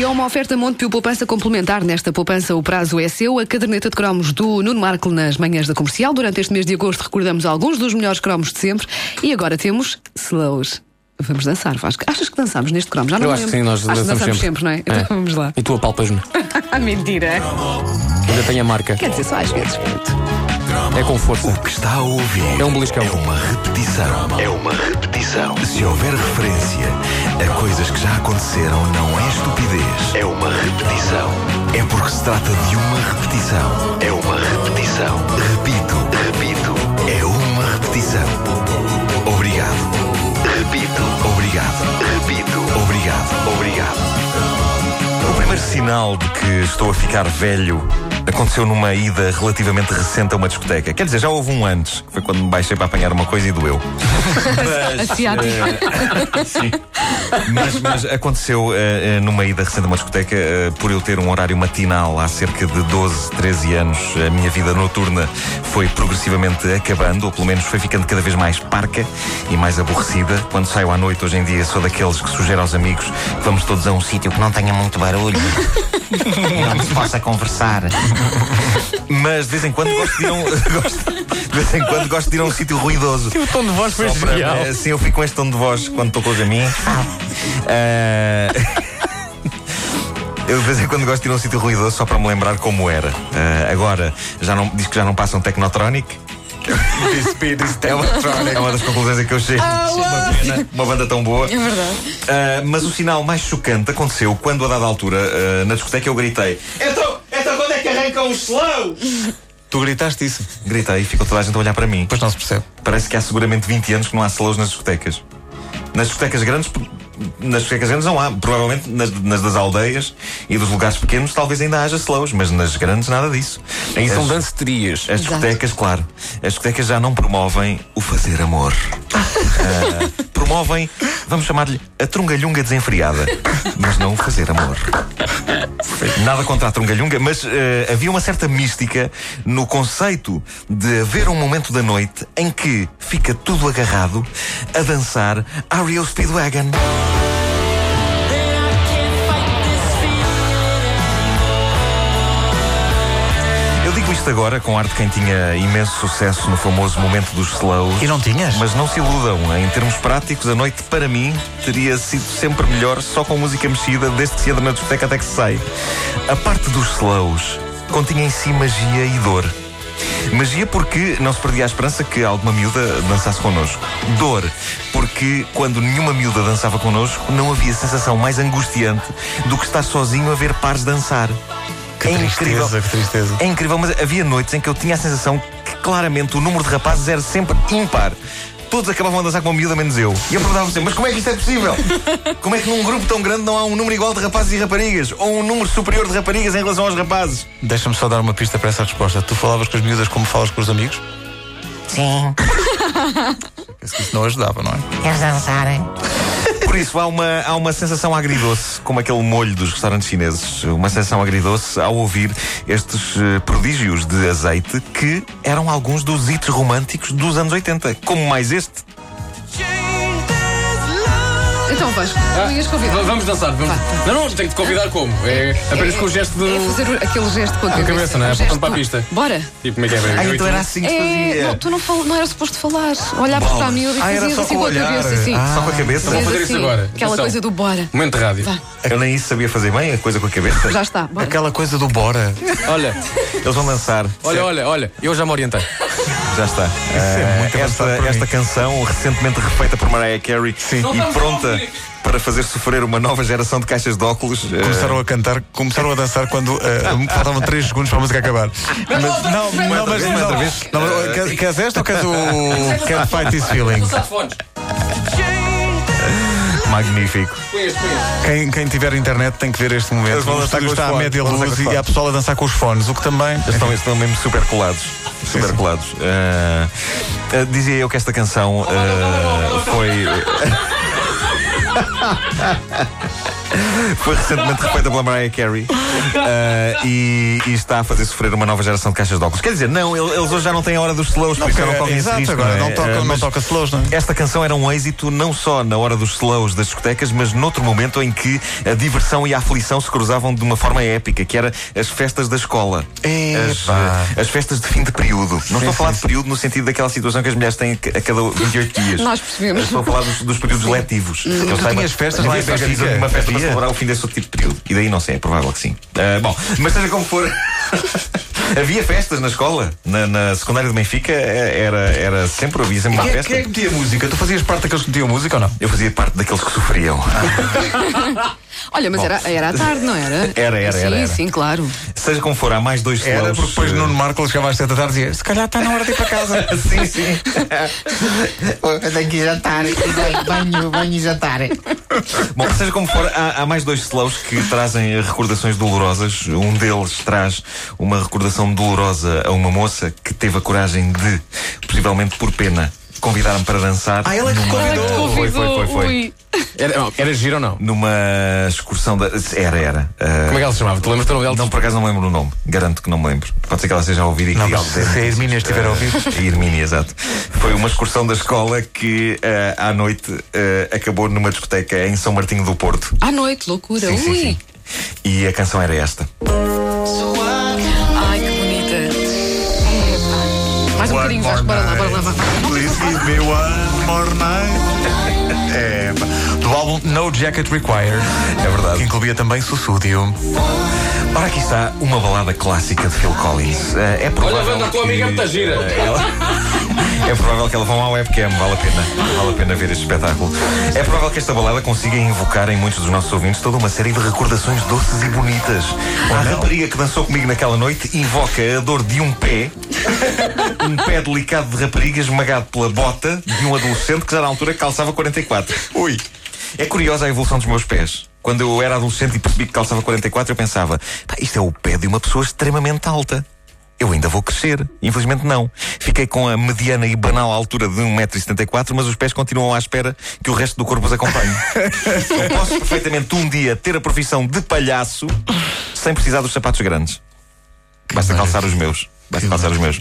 E há uma oferta Montepio Poupança complementar. Nesta poupança, o prazo é seu. A caderneta de cromos do Nuno Marco nas manhãs da comercial. Durante este mês de agosto, recordamos alguns dos melhores cromos de sempre. E agora temos slows. Vamos dançar, Vasco. Achas que dançamos neste cromo? Já não Eu acho que sim, nós Acho que dançamos dançamos sempre, sempre. não é? Então vamos lá. E tu apalpas-me. Mentira. Ainda tenho a marca. Quer dizer, só às vezes. pronto. É com força. O que está a ouvir É um beliscão. É uma repetição. É uma repetição. Se houver referência a coisas que já aconteceram, não é estupidez. É uma repetição. É porque se trata de uma repetição. É uma repetição. Repito, repito. É uma repetição. Obrigado. Repito, obrigado. Repito, obrigado. Obrigado. O primeiro sinal de que estou a ficar velho aconteceu numa ida relativamente recente a uma discoteca. Quer dizer, já houve um antes, que foi quando me baixei para apanhar uma coisa e doeu. Mas, sim. Mas, mas aconteceu eh, numa ida recente a uma discoteca, eh, por eu ter um horário matinal há cerca de 12, 13 anos, a minha vida noturna foi progressivamente acabando, ou pelo menos foi ficando cada vez mais parca e mais aborrecida. Quando saio à noite, hoje em dia, sou daqueles que sugere aos amigos que vamos todos a um sítio que não tenha muito barulho e onde se possa conversar. Mas de vez em quando gosto de ir a um, gosto- de vez em quando gosto de ir a um sítio ruidoso. O tom de voz foi Só para- genial. eh, Sim, eu fico com este tom de voz quando estou com os amigos. Eh, Eu de vez em quando gosto de ir a um sítio ruidoso só para me lembrar como era. Eh, agora, já não, diz que já não passa um Technotronic. É uma, é uma das conclusões a que eu chego. Uma pena, uma banda tão boa. É verdade. Ah, mas o sinal mais chocante aconteceu quando, a dada altura, ah, na discoteca, eu gritei: Então, arrancam os slow? Tu gritaste isso. Gritei e ficou toda a gente a olhar para mim. Depois não se percebe. Parece que há seguramente 20 anos que não há slows nas discotecas. Nas discotecas grandes, nas discotecas grandes não há. Provavelmente nas, nas das aldeias e dos lugares pequenos talvez ainda haja slows, mas nas grandes nada disso. Aí são As- danceterias. as discotecas, claro, as discotecas já não promovem o fazer amor. Ah, promovem, vamos chamar-lhe a trungalhunga desenfreada, mas não o fazer amor. Nada contra a trungalhunga, mas eh, havia uma certa mística no conceito de haver um momento da noite em que fica tudo agarrado a dançar Ario Speedwagon. Isto agora com ar de quem tinha imenso sucesso no famoso momento dos slows. E não tinhas? Mas não se iludam, em termos práticos, a noite para mim teria sido sempre melhor só com música mexida, desde que se entra na discoteca até que se sai. A parte dos slows continha em si magia e dor. Magia porque não se perdia a esperança que alguma miúda dançasse connosco. Dor porque quando nenhuma miúda dançava connosco, não havia sensação mais angustiante do que estar sozinho a ver pares dançar. Que É tristeza, incrível. que tristeza. É incrível, mas havia noites em que eu tinha a sensação que claramente o número de rapazes era sempre ímpar. Todos acabavam a dançar com uma miúda, menos eu. E eu perguntava sempre, mas como é que isto é possível? Como é que num grupo tão grande não há um número igual de rapazes e raparigas? Ou um número superior de raparigas em relação aos rapazes? Deixa-me só dar uma pista para essa resposta. Tu falavas com as miúdas como falas com os amigos? Sim, Penso que isso não ajudava, não é? queres dançar? Por isso há uma, há uma sensação agridoce, como aquele molho dos restaurantes chineses. Uma sensação agridoce ao ouvir estes eh, prodígios de azeite que eram alguns dos hits românticos dos anos 80. Como mais este. Então, Vasco, tu ias convidar. Vamos dançar. Vamos. Não, não, tenho que te convidar como? É apenas com o gesto de. É fazer aquele gesto com a Com a cabeça. cabeça, não é? Gesto Apontando para a pista. Bora. Tipo, como é que é? Ah, então era assim que se É, fazia. não, tu não, fal- não era suposto falares. Olhavas para a miúda e Ah, era fazias só assim com a olhar. cabeça, assim. Ah. Só com a cabeça. Vou fazer isso assim, agora. Aquela Atenção. coisa do bora. Momento de rádio. Eu nem isso sabia fazer bem, a coisa com a cabeça. Já está. Bora. Aquela coisa do bora. Olha, Eles vão dançar. olha, olha, olha. Eu já me orientei. Já está. é muito Eh, esta, esta canção, recentemente refeita por Mariah Carey Não e pronta para fazer sofrer uma nova geração de caixas de óculos. eh, Começaram a cantar, começaram a dançar quando eh, faltavam 3 segundos para a música acabar. Mas, não, não, não, mas não, outra vez. não, mas, quer- Queres esta ou queres o Can't Fight This Feeling? Magnífico. Quem, quem tiver internet tem que ver este momento. O os está a média luz os e há pessoal a dançar com os fones, o que também. Eles estão, estão mesmo super colados. Super sim. colados. Eh, eh, dizia eu que esta canção eh, foi. foi recentemente refeita pela Mariah Carey Ah, e, e está a fazer sofrer uma nova geração de caixas de óculos. Quer dizer, não, ele- eles hoje já não têm a hora dos slows, por isso não correm esse risco. agora não, é? não toca, Ah, não toca slows, não é? Esta canção era um êxito não só na hora dos slows das discotecas, mas noutro momento em que a diversão e a aflição se cruzavam de uma forma épica, que era as festas da escola. As, eh, as festas de fim de período. Não estou a falar de período no sentido daquela situação que as mulheres têm a cada 28 dias. Nós percebemos. Estou a falar dos, dos períodos letivos. Eu Tu tinhas festas lá em Benfica uma festa para celebrar o fim desse outro tipo de período. E daí não sei, é provável que sim. Ah, bom, mas seja como for. havia festas na escola, na, na secundária de Benfica, eh, era, era sempre, havia sempre uma Quem, é- festa. quem é que metia música? Tu fazias parte daqueles que metiam música ou não? Eu fazia parte daqueles que sofriam. Olha, mas era, era à tarde, não era? Era, era, sim, era, era. Sim, claro. Seja como for, há mais dois slows. Era porque depois eh, Nuno Marco chegava às 7 da tarde e dizia: Se calhar está na hora de ir para casa. Sim, sim. Eu tenho que jantar. Banho, banho e jantar. Bom, seja como for, há, há mais dois slows que trazem recordações dolorosas. Um deles traz uma recordação dolorosa a uma moça que teve a coragem de, possivelmente por pena, convidar-me para dançar. Ah, ela é que numa- convidou. Foi, foi, foi, foi. Ui. Era, não, era giro ou não? Numa excursão da. Era, era. Ah, Como é que ela se chamava? Tu lembras do nome dela? Não, por acaso não me lembro o nome. Garanto que não me lembro. Pode ser que ela seja a ouvir e que Não, diga se a Hermínia estiver a ouvir. A Hermínia, exato. Foi uma excursão da escola que ah, à noite ah, acabou numa discoteca em São Martinho do Porto. À noite, loucura. Sim, sim, Ui. sim. E a canção era esta. Ai, Mais um bocadinho, Vasco. Bora lá, bora lá. Bora lá. Please give me one more night. É, do álbum No Jacket Required. É verdade. Que incluía também Sussúdio. Ora, aqui está uma balada clássica de Phil Collins. Eh, é provável Olha, a tua que- amiga é muito gira. É provável que ela vá à webcam, vale a pena. Vale a pena ver este espetáculo. É provável que esta balada consiga invocar em muitos dos nossos ouvintes toda uma série de recordações doces e bonitas. A rapariga que dançou comigo naquela noite invoca a dor de um pé, um pé delicado de rapariga esmagado pela bota de um adolescente que já na altura calçava 44. Ui! É curiosa a evolução dos meus pés. Quando eu era adolescente e percebi que calçava 44, eu pensava: "Pá, isto é o pé de uma pessoa extremamente alta. Eu ainda vou crescer. Infelizmente não. Fiquei com a mediana e banal altura de 1,74m, mas os pés continuam à espera que o resto do corpo os acompanhe. Eu posso perfeitamente um dia ter a profissão de palhaço sem precisar dos sapatos grandes. Basta calçar os meus. Basta calçar os meus.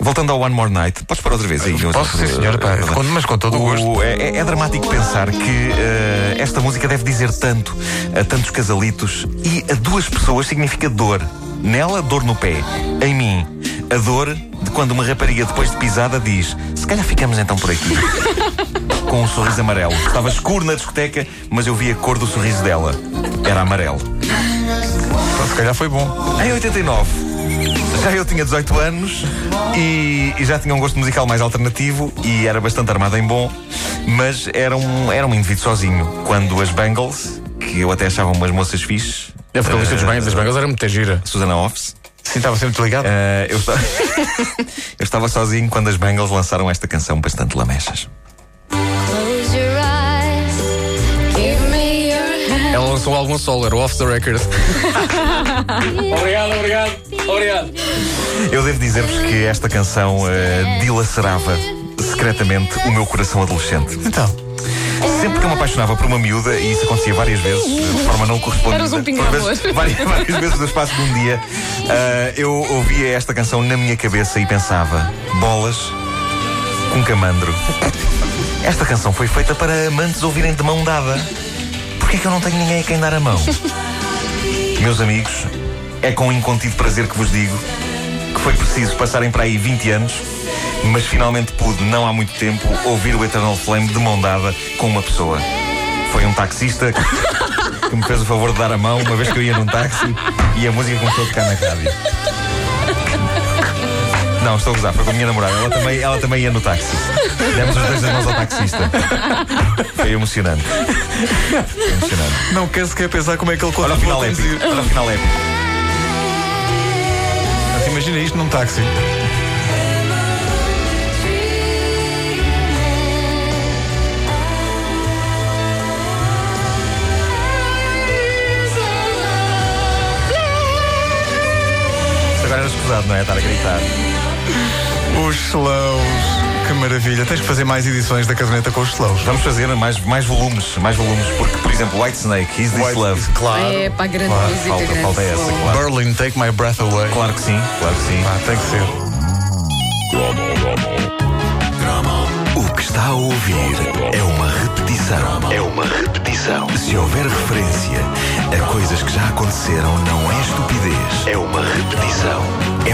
Voltando ao One More Night, podes parar outra vez aí? Posso, sim, pá. Mas com todo o gosto. é, é- é dramático pensar que eh, esta música deve dizer tanto a tantos casalitos e a duas pessoas significa dor. Nela, dor no pé. Em mim, a dor de quando uma rapariga, depois de pisada, diz: Se calhar ficamos então por aqui. Com um sorriso amarelo. Estava escuro na discoteca, mas eu vi a cor do sorriso dela. Era amarelo. Então, se calhar foi bom. Em 89, já eu tinha 18 anos e, e já tinha um gosto musical mais alternativo e era bastante armado em bom, mas era um, era um indivíduo sozinho. Quando as Bangles, que eu até achava umas moças fixes, A vocalista dos Bangles, das Bangles era muito gira. Susana Offs, Sim, estava sempre desligado. eh, eu, esta- eu estava sozinho quando as Bangles lançaram esta canção bastante lamechas. Lançou um álbum solo, era o Off the Record. obrigado, obrigado, obrigado. Eu devo dizer-vos que esta canção eh, dilacerava secretamente o meu coração adolescente. Então, Sempre que eu me apaixonava por uma miúda, e isso acontecia várias vezes, de forma não correspondida, Eras um vezes- várias, várias vezes no espaço de um dia, ah, eu ouvia esta canção na minha cabeça e pensava: bolas com camandro. Esta canção foi feita para amantes ouvirem de mão dada. Porquê é que eu não tenho ninguém a quem dar a mão? Meus amigos, é com incontido prazer que vos digo que foi preciso passarem para aí 20 anos, mas finalmente pude, não há muito tempo, ouvir o Eternal Flame de mão dada com uma pessoa. Foi um taxista que, que me fez o favor de dar a mão uma vez que eu ia num táxi e a música começou a tocar na rádio. Não, estou a gozar, foi com a minha namorada. Ela também, ela também ia no táxi. Demos os dois as mãos ao taxista. Foi emocionante. Foi emocionante. não quer sequer pensar como é que ele Olha o final épico. Olha o final épico. Mas Imagina isto num táxi. Isto agora era escusado, não é? Estar a gritar. Slows. Que maravilha. Tens que fazer mais edições da caderneta com os slows. Vamos fazer mais, mais volumes, mais volumes, porque, por exemplo, White Snake, Is This White- Love? Claro. É, para a grande Claro, música, falta, grande falta essa, claro. Berlin, Take My Breath Away. Claro que sim, claro que sim. Ah, tem que ser. O que está a ouvir é uma repetição. É uma repetição. Se houver referência a coisas que já aconteceram, não é estupidez. É uma repetição.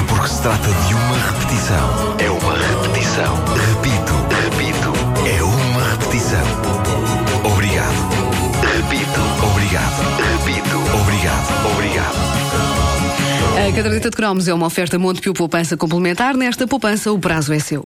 É porque se trata de uma repetição. É uma repetição. Repito, repito. É uma repetição. Obrigado. Repito, obrigado. Repito, obrigado. Obrigado. A caderneta de cromos é uma oferta Montepio Poupança Complementar. Nesta poupança, o prazo é seu.